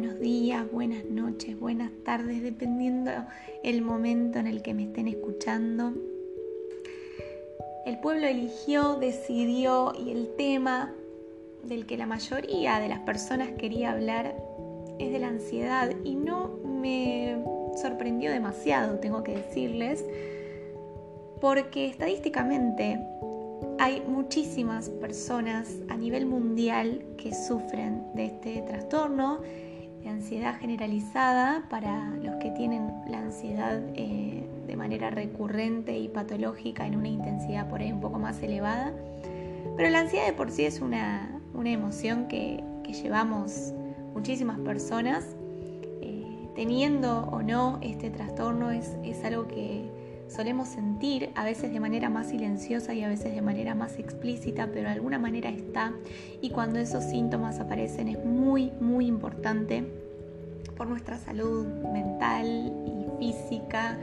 buenos días, buenas noches, buenas tardes, dependiendo el momento en el que me estén escuchando. El pueblo eligió, decidió y el tema del que la mayoría de las personas quería hablar es de la ansiedad y no me sorprendió demasiado, tengo que decirles, porque estadísticamente hay muchísimas personas a nivel mundial que sufren de este trastorno de ansiedad generalizada para los que tienen la ansiedad eh, de manera recurrente y patológica en una intensidad por ahí un poco más elevada. Pero la ansiedad de por sí es una, emoción que, llevamos muchísimas personas. Eh, teniendo o no este trastorno es algo que solemos sentir, a veces de manera más silenciosa y a veces de manera más explícita, pero de alguna manera está. Y cuando esos síntomas aparecen es muy, muy importante por nuestra salud mental y física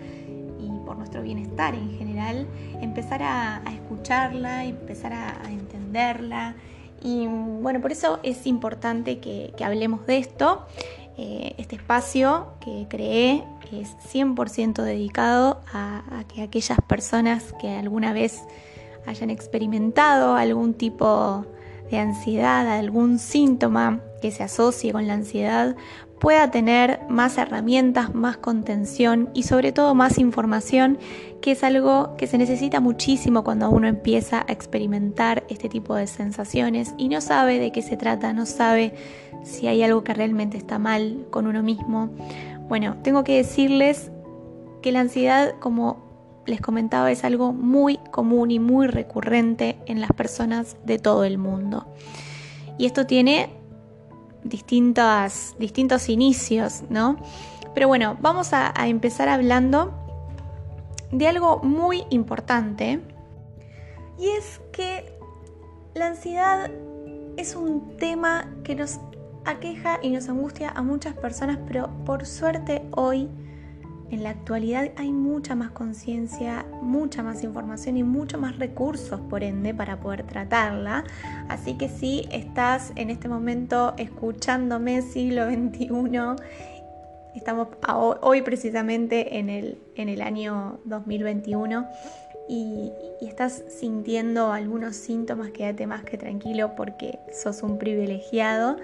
y por nuestro bienestar en general, empezar a, escucharla, empezar a, entenderla. Y bueno, por eso es importante que, hablemos de esto. Eh, este espacio que creé es 100% dedicado a, que aquellas personas que alguna vez hayan experimentado algún tipo de ansiedad, algún síntoma que se asocie con la ansiedad, pueda tener más herramientas, más contención y sobre todo más información, que es algo que se necesita muchísimo cuando uno empieza a experimentar este tipo de sensaciones y no sabe de qué se trata, no sabe si hay algo que realmente está mal con uno mismo. Bueno, tengo que decirles que la ansiedad, como les comentaba, es algo muy común y muy recurrente en las personas de todo el mundo. Y esto tiene distintos inicios, ¿no? Pero bueno, vamos a, a empezar hablando de algo muy importante. Y es que la ansiedad es un tema que nos aqueja y nos angustia a muchas personas, pero por suerte hoy, en la actualidad, hay mucha más conciencia, mucha más información y mucho más recursos, por ende, para poder tratarla. Así que si estás en este momento escuchándome siglo XXI, estamos hoy precisamente en el, en el año 2021. Y, y, estás sintiendo algunos síntomas, quédate más que tranquilo porque sos un privilegiado.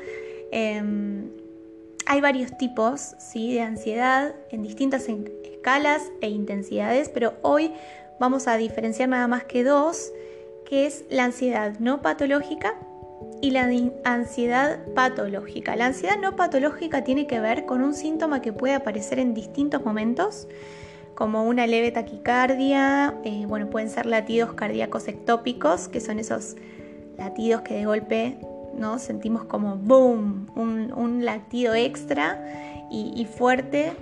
Em, hay varios tipos ¿sí? de ansiedad en distintas escalas e intensidades, pero hoy vamos a diferenciar nada más que dos, que es la ansiedad no patológica y la ansiedad patológica. La ansiedad no patológica tiene que ver con un síntoma que puede aparecer en distintos momentos, como una leve taquicardia, eh, bueno, pueden ser latidos cardíacos ectópicos, que son esos latidos que de golpe ¿no? Sentimos como boom, un, latido extra y, fuerte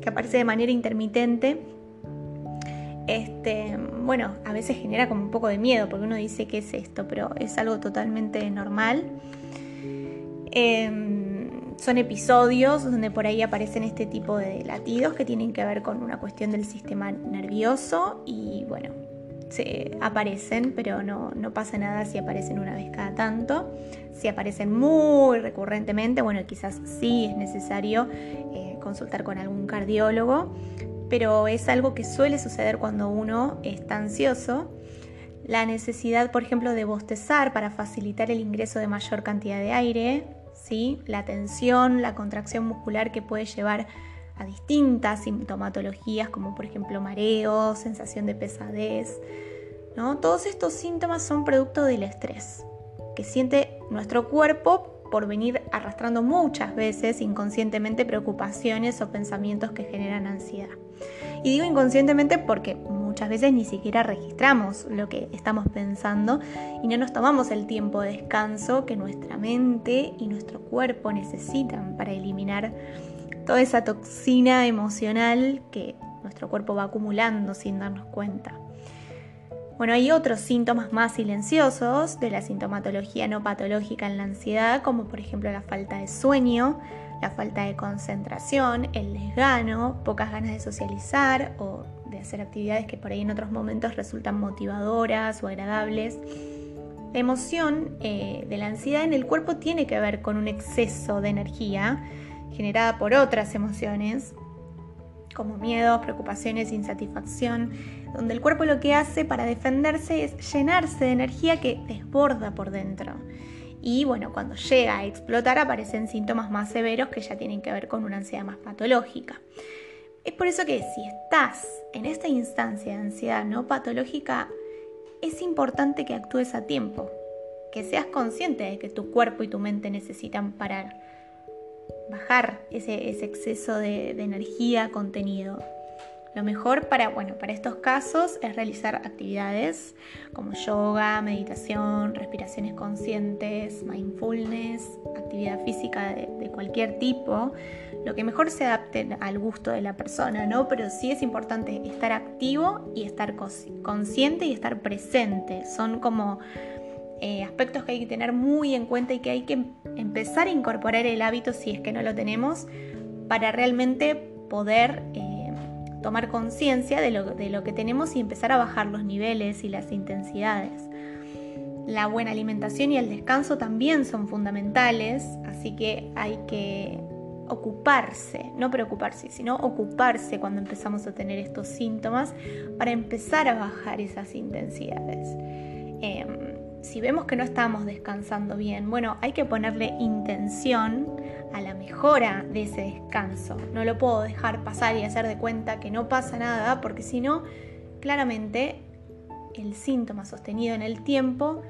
que aparece de manera intermitente. Este, bueno, a veces genera como un poco de miedo porque uno dice qué es esto, pero es algo totalmente normal. Em, son episodios donde por ahí aparecen este tipo de latidos que tienen que ver con una cuestión del sistema nervioso y bueno, se aparecen, pero no, pasa nada si aparecen una vez cada tanto. Si aparecen muy recurrentemente, bueno, quizás sí es necesario eh, consultar con algún cardiólogo, pero es algo que suele suceder cuando uno está ansioso. La necesidad, por ejemplo, de bostezar para facilitar el ingreso de mayor cantidad de aire, ¿sí? la tensión, la contracción muscular que puede llevar a distintas sintomatologías como por ejemplo mareo, sensación de pesadez. ¿no? Todos estos síntomas son producto del estrés que siente nuestro cuerpo por venir arrastrando muchas veces inconscientemente preocupaciones o pensamientos que generan ansiedad. Y digo inconscientemente porque muchas veces ni siquiera registramos lo que estamos pensando y no nos tomamos el tiempo de descanso que nuestra mente y nuestro cuerpo necesitan para eliminar toda esa toxina emocional que nuestro cuerpo va acumulando sin darnos cuenta. Bueno, hay otros síntomas más silenciosos de la sintomatología no patológica en la ansiedad, como por ejemplo la falta de sueño, la falta de concentración, el desgano, pocas ganas de socializar o de hacer actividades que por ahí en otros momentos resultan motivadoras o agradables. La emoción eh, de la ansiedad en el cuerpo tiene que ver con un exceso de energía generada por otras emociones, como miedos, preocupaciones, insatisfacción, donde el cuerpo lo que hace para defenderse es llenarse de energía que desborda por dentro. Y bueno, cuando llega a explotar aparecen síntomas más severos que ya tienen que ver con una ansiedad más patológica. Es por eso que si estás en esta instancia de ansiedad no patológica, es importante que actúes a tiempo, que seas consciente de que tu cuerpo y tu mente necesitan parar, bajar ese, exceso de energía contenido. Lo mejor para, bueno, para estos casos es realizar actividades como yoga, meditación, respiraciones conscientes, mindfulness, actividad física de, cualquier tipo, lo que mejor se adapte al gusto de la persona, ¿no? Pero sí es importante estar activo y estar consciente y estar presente. Son como eh, aspectos que hay que tener muy en cuenta y que hay que empezar a incorporar el hábito si es que no lo tenemos para realmente poder... Eh, tomar conciencia de lo, de lo que tenemos y empezar a bajar los niveles y las intensidades. La buena alimentación y el descanso también son fundamentales, así que hay que ocuparse, no preocuparse, sino ocuparse cuando empezamos a tener estos síntomas para empezar a bajar esas intensidades. Em, si vemos que no estamos descansando bien, bueno, hay que ponerle intención a la mejora de ese descanso. No lo puedo dejar pasar y hacer de cuenta que no pasa nada, porque si no, claramente el síntoma sostenido en el tiempo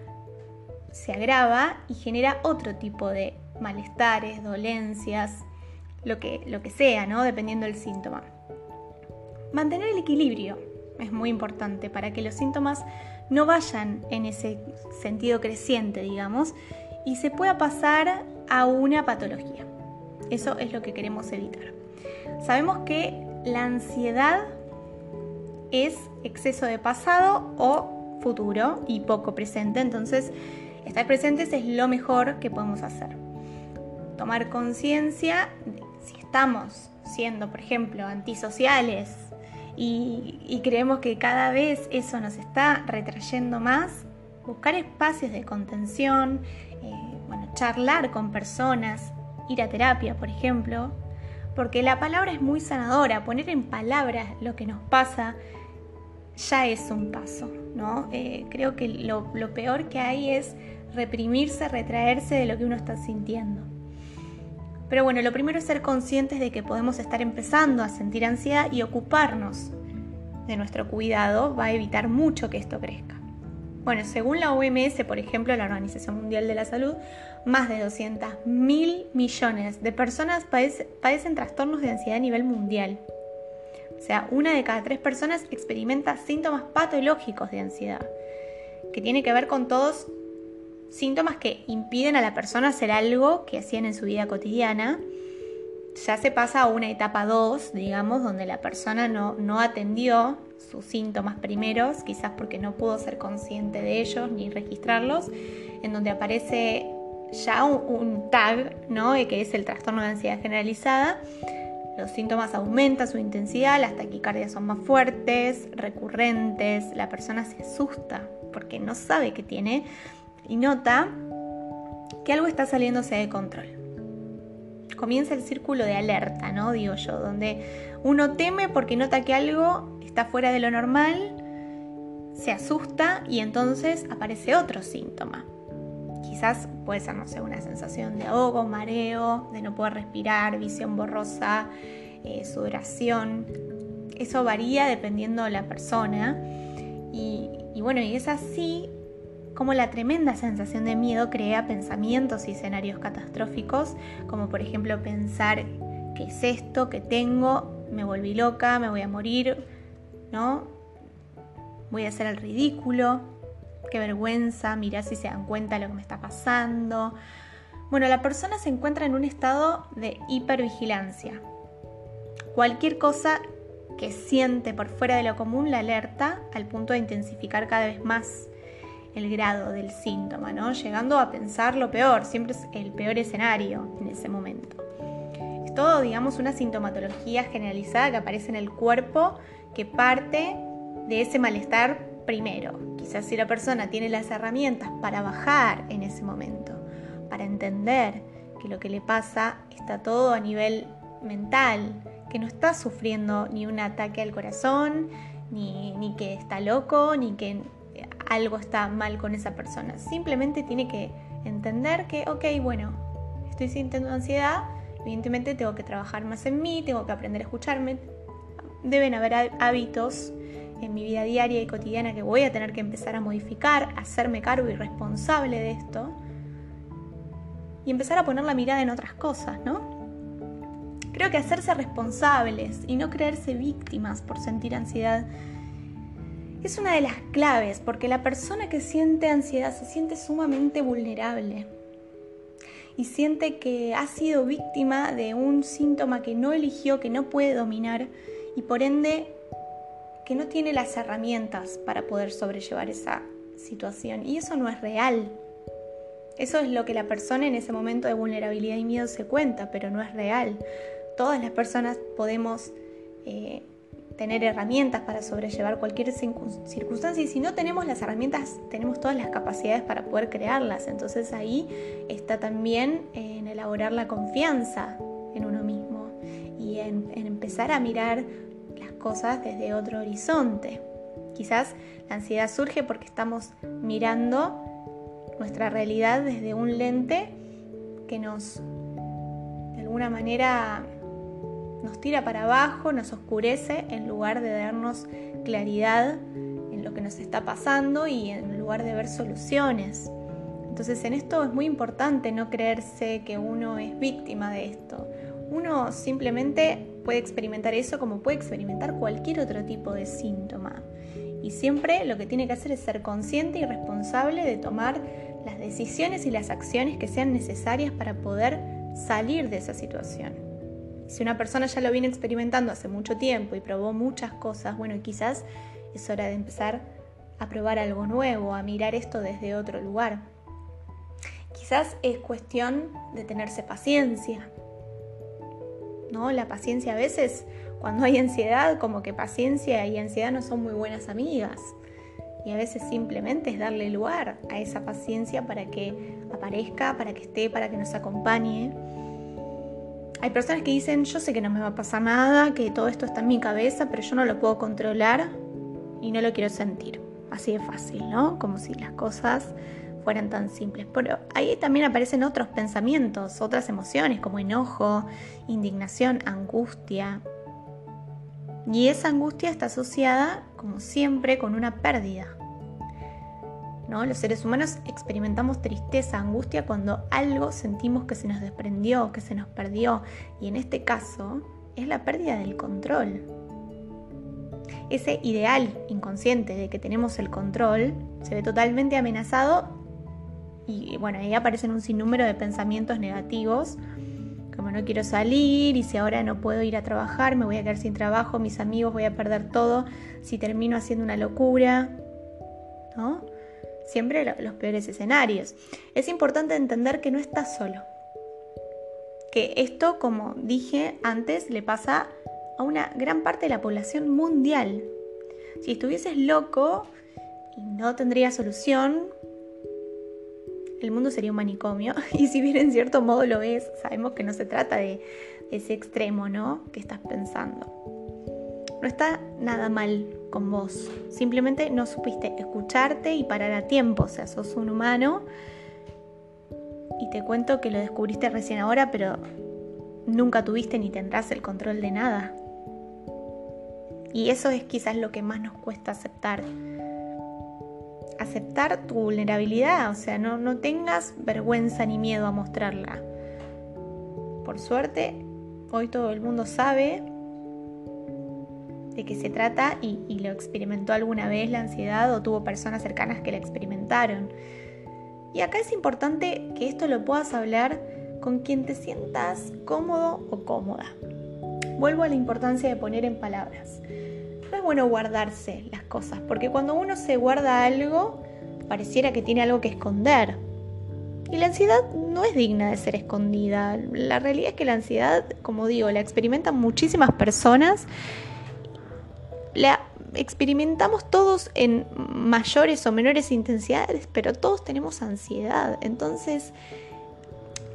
se agrava y genera otro tipo de malestares, dolencias, lo que, lo que sea, ¿no? Dependiendo del síntoma. Mantener el equilibrio es muy importante para que los síntomas no vayan en ese sentido creciente, digamos, y se pueda pasar a una patología. Eso es lo que queremos evitar. Sabemos que la ansiedad es exceso de pasado o futuro y poco presente, entonces estar presentes es lo mejor que podemos hacer. Tomar conciencia si estamos siendo, por ejemplo, antisociales y, creemos que cada vez eso nos está retrayendo más, buscar espacios de contención, eh, bueno, charlar con personas, ir a terapia, por ejemplo, porque la palabra es muy sanadora, poner en palabras lo que nos pasa ya es un paso, ¿no? Eh, creo que lo peor que hay es reprimirse, retraerse de lo que uno está sintiendo. Pero bueno, lo primero es ser conscientes de que podemos estar empezando a sentir ansiedad y ocuparnos de nuestro cuidado va a evitar mucho que esto crezca. Bueno, según la OMS, por ejemplo, la Organización Mundial de la Salud, más de 200 mil millones de personas padecen, trastornos de ansiedad a nivel mundial. O sea, una de cada tres personas experimenta síntomas patológicos de ansiedad, que tiene que ver con todos síntomas que impiden a la persona hacer algo que hacían en su vida cotidiana. Ya se pasa a una etapa 2, digamos, donde la persona no, no atendió sus síntomas primeros, quizás porque no pudo ser consciente de ellos ni registrarlos, en donde aparece ya un, tag, ¿no? que es el trastorno de ansiedad generalizada. Los síntomas aumentan su intensidad, las taquicardias son más fuertes, recurrentes, la persona se asusta porque no sabe qué tiene y nota que algo está saliéndose de control. Comienza el círculo de alerta, ¿no? Digo yo, donde uno teme porque nota que algo está fuera de lo normal, se asusta y entonces aparece otro síntoma. Quizás puede ser, no sé, una sensación de ahogo, mareo, de no poder respirar, visión borrosa, eh, sudoración. Eso varía dependiendo de la persona. Y, y bueno, y es así como la tremenda sensación de miedo crea pensamientos y escenarios catastróficos, como por ejemplo pensar, ¿qué es esto que tengo? Me volví loca, me voy a morir, ¿no? Voy a hacer el ridículo, qué vergüenza, mirá si se dan cuenta de lo que me está pasando. Bueno, la persona se encuentra en un estado de hipervigilancia. Cualquier cosa que siente por fuera de lo común la alerta al punto de intensificar cada vez más el grado del síntoma, ¿no? Llegando a pensar lo peor, siempre es el peor escenario en ese momento. Es todo, digamos, una sintomatología generalizada que aparece en el cuerpo que parte de ese malestar primero. Quizás si la persona tiene las herramientas para bajar en ese momento, para entender que lo que le pasa está todo a nivel mental, que no está sufriendo ni un ataque al corazón, ni, ni que está loco, ni que algo está mal con esa persona. Simplemente tiene que entender que, ok, bueno, estoy sintiendo ansiedad, evidentemente tengo que trabajar más en mí, tengo que aprender a escucharme. Deben haber hábitos en mi vida diaria y cotidiana que voy a tener que empezar a modificar, hacerme cargo y responsable de esto y empezar a poner la mirada en otras cosas, ¿no? Creo que hacerse responsables y no creerse víctimas por sentir ansiedad es una de las claves porque la persona que siente ansiedad se siente sumamente vulnerable y siente que ha sido víctima de un síntoma que no eligió, que no puede dominar y por ende que no tiene las herramientas para poder sobrellevar esa situación. Y eso no es real. Eso es lo que la persona en ese momento de vulnerabilidad y miedo se cuenta, pero no es real. Todas las personas podemos eh, tener herramientas para sobrellevar cualquier circunstancia y si no tenemos las herramientas, tenemos todas las capacidades para poder crearlas. Entonces ahí está también en elaborar la confianza en uno mismo y en, en empezar a mirar las cosas desde otro horizonte. Quizás la ansiedad surge porque estamos mirando nuestra realidad desde un lente que nos, de alguna manera, nos tira para abajo, nos oscurece en lugar de darnos claridad en lo que nos está pasando y en lugar de ver soluciones. Entonces en esto es muy importante no creerse que uno es víctima de esto. Uno simplemente puede experimentar eso como puede experimentar cualquier otro tipo de síntoma. Y siempre lo que tiene que hacer es ser consciente y responsable de tomar las decisiones y las acciones que sean necesarias para poder salir de esa situación. Si una persona ya lo viene experimentando hace mucho tiempo y probó muchas cosas, bueno, quizás es hora de empezar a probar algo nuevo, a mirar esto desde otro lugar. Quizás es cuestión de tenerse paciencia. ¿No? La paciencia a veces, cuando hay ansiedad, como que paciencia y ansiedad no son muy buenas amigas. Y a veces simplemente es darle lugar a esa paciencia para que aparezca, para que esté, para que nos acompañe hay personas que dicen, yo sé que no me va a pasar nada, que todo esto está en mi cabeza, pero yo no lo puedo controlar y no lo quiero sentir. Así de fácil, ¿no? Como si las cosas fueran tan simples. Pero ahí también aparecen otros pensamientos, otras emociones como enojo, indignación, angustia. Y esa angustia está asociada, como siempre, con una pérdida. Los seres humanos experimentamos tristeza, angustia cuando algo sentimos que se nos desprendió, que se nos perdió. Y en este caso es la pérdida del control. Ese ideal inconsciente de que tenemos el control se ve totalmente amenazado y bueno, ahí aparecen un sinnúmero de pensamientos negativos como no quiero salir y si ahora no puedo ir a trabajar, me voy a quedar sin trabajo, mis amigos, voy a perder todo, si termino haciendo una locura, ¿no? Siempre los peores escenarios. Es importante entender que no estás solo. Que esto, como dije antes, le pasa a una gran parte de la población mundial. Si estuvieses loco y no tendría solución, el mundo sería un manicomio. Y si bien en cierto modo lo es, sabemos que no se trata de ese extremo, ¿no? Que estás pensando. No está nada mal con vos. Simplemente no supiste escucharte y parar a tiempo. O sea, sos un humano. Y te cuento que lo descubriste recién ahora, pero nunca tuviste ni tendrás el control de nada. Y eso es quizás lo que más nos cuesta aceptar. Aceptar tu vulnerabilidad, o sea, no, no tengas vergüenza ni miedo a mostrarla. Por suerte, hoy todo el mundo sabe de qué se trata y, lo experimentó alguna vez la ansiedad o tuvo personas cercanas que la experimentaron. Y acá es importante que esto lo puedas hablar con quien te sientas cómodo o cómoda. Vuelvo a la importancia de poner en palabras. No es bueno guardarse las cosas, porque cuando uno se guarda algo, pareciera que tiene algo que esconder. Y la ansiedad no es digna de ser escondida. La realidad es que la ansiedad, como digo, la experimentan muchísimas personas la experimentamos todos en mayores o menores intensidades, pero todos tenemos ansiedad. Entonces,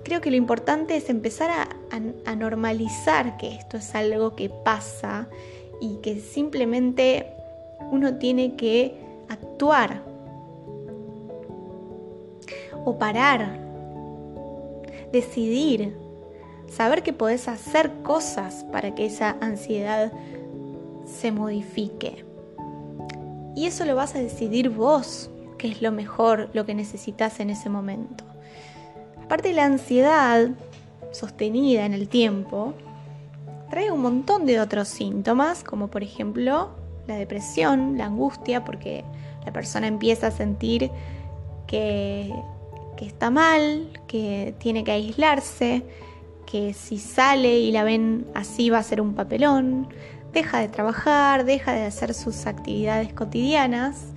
creo que lo importante es empezar a, normalizar que esto es algo que pasa y que simplemente uno tiene que actuar o parar, decidir, saber que podés hacer cosas para que esa ansiedad se modifique. Y eso lo vas a decidir vos, que es lo mejor, lo que necesitas en ese momento. Aparte la ansiedad sostenida en el tiempo trae un montón de otros síntomas, como por ejemplo la depresión, la angustia, porque la persona empieza a sentir que, que está mal, que tiene que aislarse, que si sale y la ven así va a ser un papelón, deja de trabajar, deja de hacer sus actividades cotidianas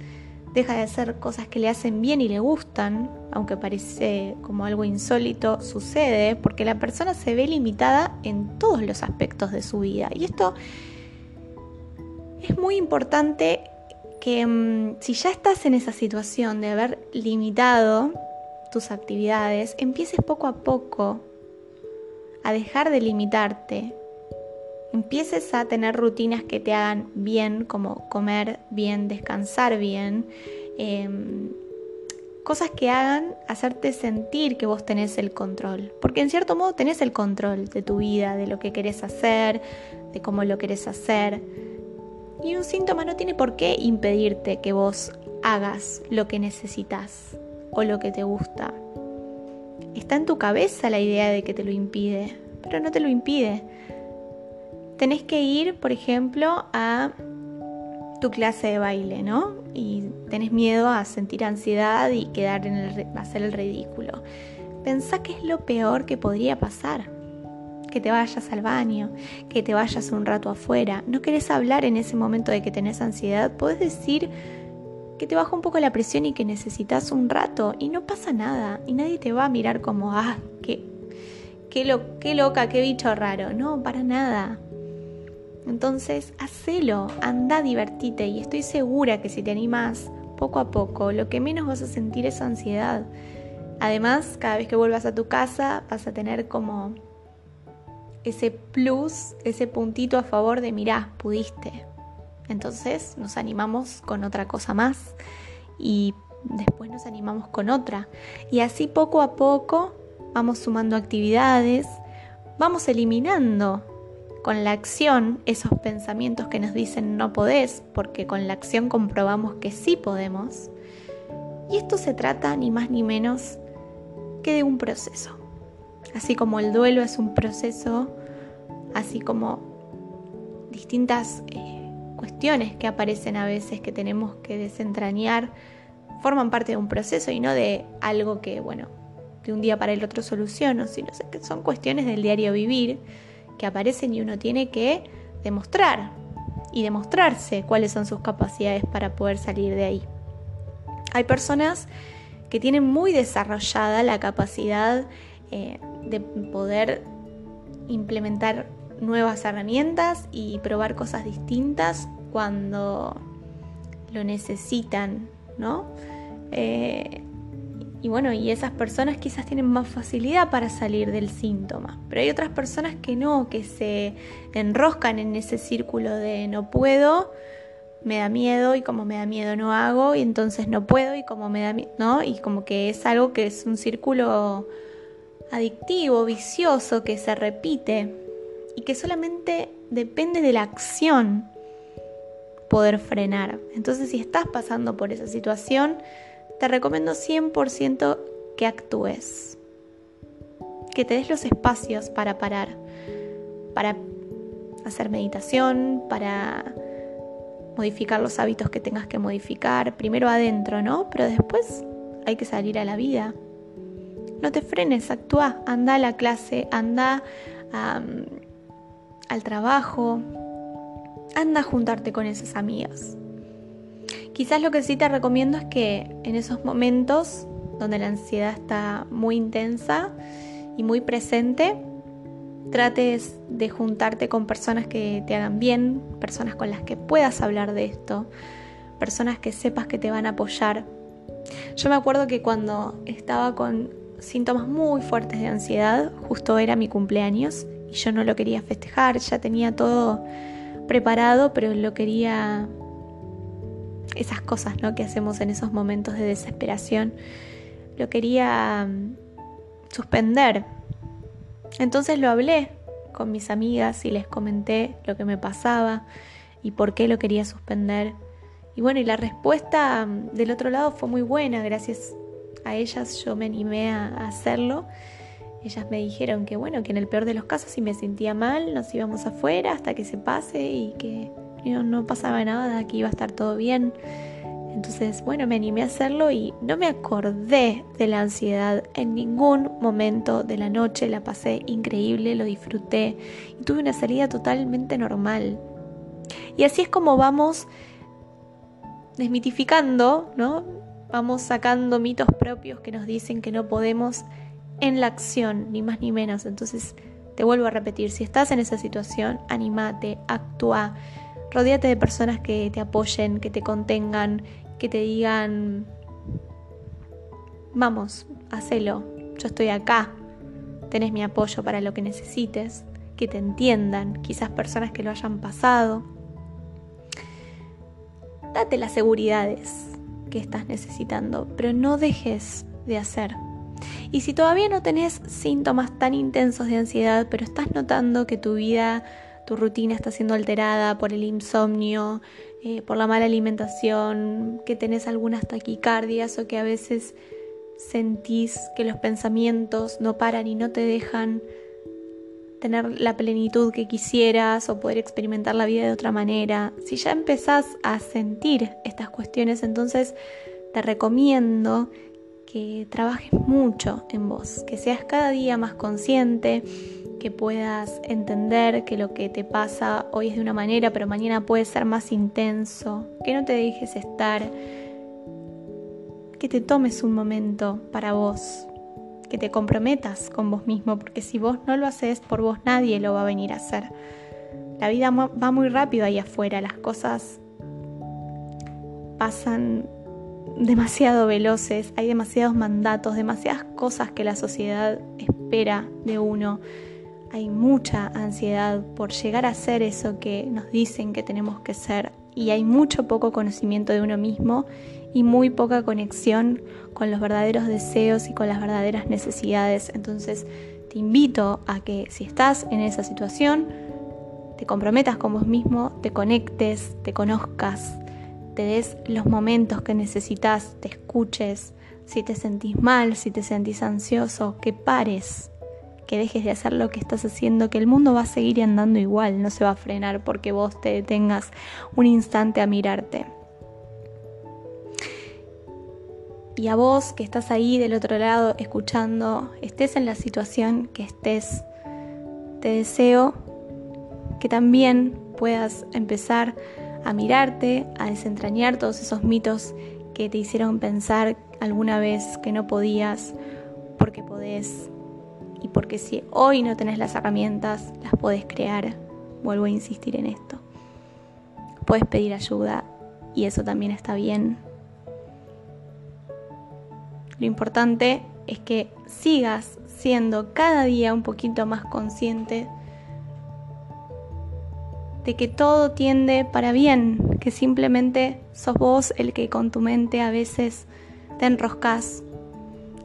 deja de hacer cosas que le hacen bien y le gustan, aunque parece como algo insólito, sucede porque la persona se ve limitada en todos los aspectos de su vida. Y esto es muy importante que mm, si ya estás en esa situación de haber limitado tus actividades, empieces poco a poco a dejar de limitarte, empieces a tener rutinas que te hagan bien, como comer bien, descansar bien, em, cosas que hagan hacerte sentir que vos tenés el control, porque en cierto modo tenés el control de tu vida, de lo que querés hacer, de cómo lo querés hacer. Y un síntoma no tiene por qué impedirte que vos hagas lo que necesitas o lo que te gusta. Está en tu cabeza la idea de que te lo impide, pero no te lo impide tenés que ir, por ejemplo, a tu clase de baile, ¿no? Y tenés miedo a sentir ansiedad y quedar en el, hacer el ridículo. Pensá que es lo peor que podría pasar. Que te vayas al baño, que te vayas un rato afuera. No querés hablar en ese momento de que tenés ansiedad. Podés decir que te baja un poco la presión y que necesitas un rato y no pasa nada. Y nadie te va a mirar como, ah, qué, qué, lo, qué loca, qué bicho raro. No, para nada. Entonces, hacelo, anda, divertite y estoy segura que si te animas poco a poco, lo que menos vas a sentir es ansiedad. Además, cada vez que vuelvas a tu casa vas a tener como ese plus, ese puntito a favor de, mirá, pudiste. Entonces nos animamos con otra cosa más y después nos animamos con otra. Y así poco a poco vamos sumando actividades, vamos eliminando con la acción esos pensamientos que nos dicen no podés, porque con la acción comprobamos que sí podemos. Y esto se trata ni más ni menos que de un proceso. Así como el duelo es un proceso, así como distintas eh, cuestiones que aparecen a veces que tenemos que desentrañar, forman parte de un proceso y no de algo que, bueno, de un día para el otro soluciono, sino que son cuestiones del diario vivir que aparecen y uno tiene que demostrar y demostrarse cuáles son sus capacidades para poder salir de ahí. Hay personas que tienen muy desarrollada la capacidad eh, de poder implementar nuevas herramientas y probar cosas distintas cuando lo necesitan, ¿no? Eh, y bueno, y esas personas quizás tienen más facilidad para salir del síntoma. Pero hay otras personas que no, que se enroscan en ese círculo de no puedo, me da miedo y como me da miedo no hago y entonces no puedo y como me da miedo, ¿no? Y como que es algo que es un círculo adictivo, vicioso, que se repite y que solamente depende de la acción poder frenar. Entonces si estás pasando por esa situación, te recomiendo 100% que actúes, que te des los espacios para parar, para hacer meditación, para modificar los hábitos que tengas que modificar, primero adentro, ¿no? Pero después hay que salir a la vida. No te frenes, actúa, anda a la clase, anda al trabajo, anda a juntarte con esas amigas. Quizás lo que sí te recomiendo es que en esos momentos donde la ansiedad está muy intensa y muy presente, trates de juntarte con personas que te hagan bien, personas con las que puedas hablar de esto, personas que sepas que te van a apoyar. Yo me acuerdo que cuando estaba con síntomas muy fuertes de ansiedad, justo era mi cumpleaños y yo no lo quería festejar, ya tenía todo preparado, pero lo quería esas cosas ¿no? que hacemos en esos momentos de desesperación, lo quería mm, suspender. Entonces lo hablé con mis amigas y les comenté lo que me pasaba y por qué lo quería suspender. Y bueno, y la respuesta mm, del otro lado fue muy buena, gracias a ellas yo me animé a, hacerlo. Ellas me dijeron que bueno, que en el peor de los casos si me sentía mal, nos íbamos afuera hasta que se pase y que no, pasaba nada, que iba a estar todo bien. Entonces, bueno, me animé a hacerlo y no me acordé de la ansiedad en ningún momento de la noche. La pasé increíble, lo disfruté y tuve una salida totalmente normal. Y así es como vamos desmitificando, ¿no? Vamos sacando mitos propios que nos dicen que no podemos en la acción, ni más ni menos. Entonces, te vuelvo a repetir, si estás en esa situación, animate, actúa, rodéate de personas que te apoyen, que te contengan, que te digan, vamos, hacelo, yo estoy acá, tenés mi apoyo para lo que necesites, que te entiendan, quizás personas que lo hayan pasado. Date las seguridades que estás necesitando, pero no dejes de hacer. Y si todavía no tenés síntomas tan intensos de ansiedad, pero estás notando que tu vida, tu rutina está siendo alterada por el insomnio, eh, por la mala alimentación, que tenés algunas taquicardias o que a veces sentís que los pensamientos no paran y no te dejan tener la plenitud que quisieras o poder experimentar la vida de otra manera. Si ya empezás a sentir estas cuestiones, entonces te recomiendo que trabajes mucho en vos, que seas cada día más consciente, que puedas entender que lo que te pasa hoy es de una manera, pero mañana puede ser más intenso, que no te dejes estar, que te tomes un momento para vos, que te comprometas con vos mismo, porque si vos no lo haces por vos, nadie lo va a venir a hacer. La vida va muy rápido ahí afuera, las cosas pasan demasiado veloces, hay demasiados mandatos, demasiadas cosas que la sociedad espera de uno hay mucha ansiedad por llegar a ser eso que nos dicen que tenemos que ser y hay mucho poco conocimiento de uno mismo y muy poca conexión con los verdaderos deseos y con las verdaderas necesidades. Entonces te invito a que si estás en esa situación, te comprometas con vos mismo, te conectes, te conozcas, te des los momentos que necesitas, te escuches, si te sentís mal, si te sentís ansioso, que pares que dejes de hacer lo que estás haciendo, que el mundo va a seguir andando igual, no se va a frenar porque vos te detengas un instante a mirarte. Y a vos que estás ahí del otro lado escuchando, estés en la situación que estés, te deseo que también puedas empezar a mirarte, a desentrañar todos esos mitos que te hicieron pensar alguna vez que no podías, porque podés, y porque si hoy no tenés las herramientas, las podés crear. Vuelvo a insistir en esto. Puedes pedir ayuda y eso también está bien. Lo importante es que sigas siendo cada día un poquito más consciente de que todo tiende para bien, que simplemente sos vos el que con tu mente a veces te enroscas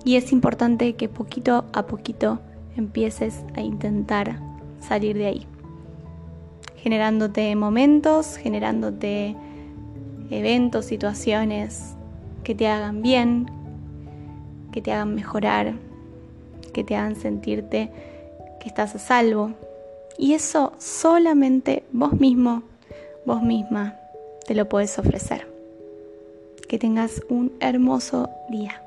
y es importante que poquito a poquito empieces a intentar salir de ahí, generándote momentos, generándote eventos, situaciones que te hagan bien, que te hagan mejorar, que te hagan sentirte que estás a salvo. Y eso solamente vos mismo, vos misma, te lo puedes ofrecer. Que tengas un hermoso día.